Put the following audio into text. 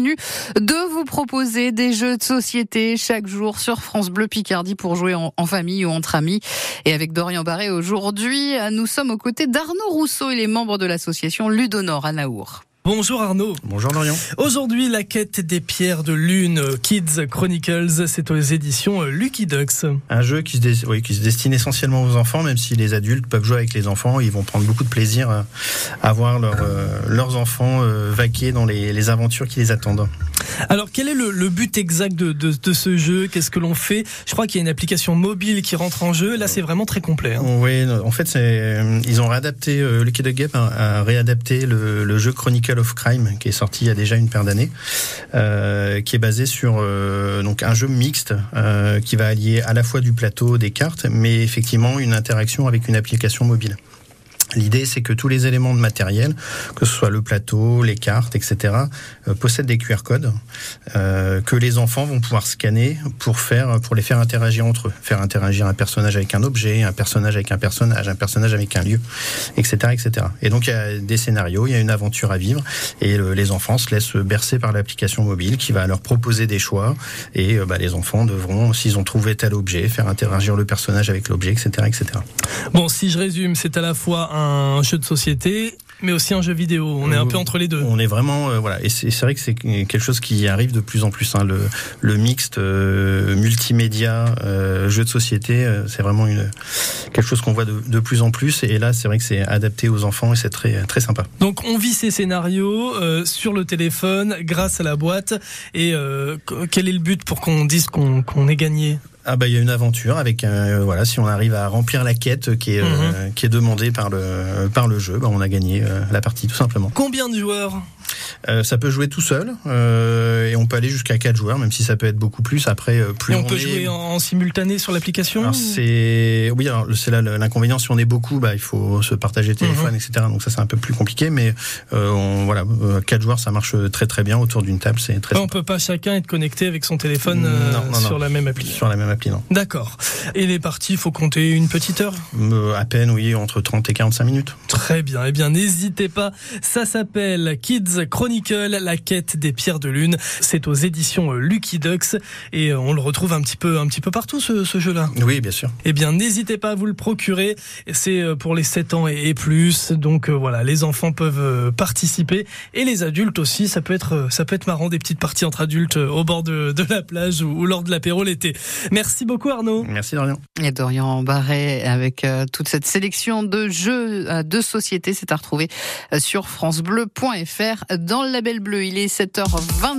de vous proposer des jeux de société chaque jour sur France Bleu Picardie pour jouer en, famille ou entre amis. Et avec Dorian Barré aujourd'hui, nous sommes aux côtés d'Arnaud Rousseau. Il est membre de l'association Ludonor à Naour. Bonjour Arnaud. Bonjour Dorian. Aujourd'hui, la quête des pierres de lune, Kids Chronicles, c'est aux éditions Lucky Ducks. Un jeu qui se, dé- oui, qui se destine essentiellement aux enfants, même si les adultes peuvent jouer avec les enfants. Ils vont prendre beaucoup de plaisir à, voir leur, euh, leurs enfants euh, vaquer dans les, les aventures qui les attendent. Alors, quel est le, but exact de, de, de ce jeu? Qu'est-ce que l'on fait? Je crois qu'il y a une application mobile qui rentre en jeu. Là, c'est vraiment très complet. hein. Oui, en fait, c'est, ils ont réadapté, euh, Lucky Duck Game a, réadapté le, jeu Chronicle of Crime, qui est sorti il y a déjà une paire d'années, euh, qui est basé sur euh, donc un jeu mixte euh, qui va allier à la fois du plateau, des cartes, mais effectivement une interaction avec une application mobile. L'idée, c'est que tous les éléments de matériel, que ce soit le plateau, les cartes, etc., euh, possèdent des QR codes euh, que les enfants vont pouvoir scanner pour faire, pour les faire interagir entre eux, faire interagir un personnage avec un objet, un personnage avec un personnage, un personnage avec un lieu, etc., etc. Et donc il y a des scénarios, il y a une aventure à vivre, et les enfants se laissent bercer par l'application mobile qui va leur proposer des choix, et euh, bah, les enfants devront, s'ils ont trouvé tel objet, faire interagir le personnage avec l'objet, etc., etc. Bon, si je résume, c'est à la fois un jeu de société, mais aussi un jeu vidéo. On est un peu entre les deux. On est vraiment euh, voilà et c'est vrai que c'est quelque chose qui arrive de plus en plus hein, le le mixte euh, multimédia euh, jeu de société euh, c'est vraiment une quelque chose qu'on voit de, de plus en plus et là c'est vrai que c'est adapté aux enfants et c'est très très sympa. Donc, on vit ces scénarios euh, sur le téléphone grâce à la boîte. Et euh, qu- quel est le but pour qu'on dise qu'on qu'on ait gagné? Ah bah il y a une aventure avec euh, voilà si on arrive à remplir la quête qui est euh, qui est demandée par le par le jeu bah, on a gagné euh, la partie tout simplement. Combien de joueurs? Euh, ça peut jouer tout seul euh, et on peut aller jusqu'à quatre joueurs même si ça peut être beaucoup plus après euh, plus Et on peut est- jouer en, en simultané sur l'application c'est oui alors c'est là l'inconvénient si on est beaucoup bah il faut se partager téléphone etc donc ça c'est un peu plus compliqué mais euh, on voilà euh, quatre joueurs ça marche très très bien autour d'une table c'est très On sympa. peut pas chacun être connecté avec son téléphone euh, Non, non, non. sur la même appli. sur la même appli non D'accord. Et les parties, faut compter une petite heure? Euh, à peine oui entre 30 et 45 minutes Très bien. Eh bien, n'hésitez pas. Ça s'appelle Kids Chronicle, la quête des pierres de lune. C'est aux éditions euh, Lucky Ducks et euh, on le retrouve un petit peu, un petit peu partout ce, ce jeu-là. oui bien sûr Eh bien, n'hésitez pas à vous le procurer. C'est euh, pour les 7 ans et plus. Donc euh, voilà, les enfants peuvent participer et les adultes aussi. Ça peut être, ça peut être marrant des petites parties entre adultes au bord de, de la plage ou, ou lors de l'apéro l'été. Merci beaucoup Arnaud. merci Dorian Et Dorian Barret avec euh, toute cette sélection de jeux de société, c'est à retrouver sur francebleu.fr le label bleu. Il est 7h22.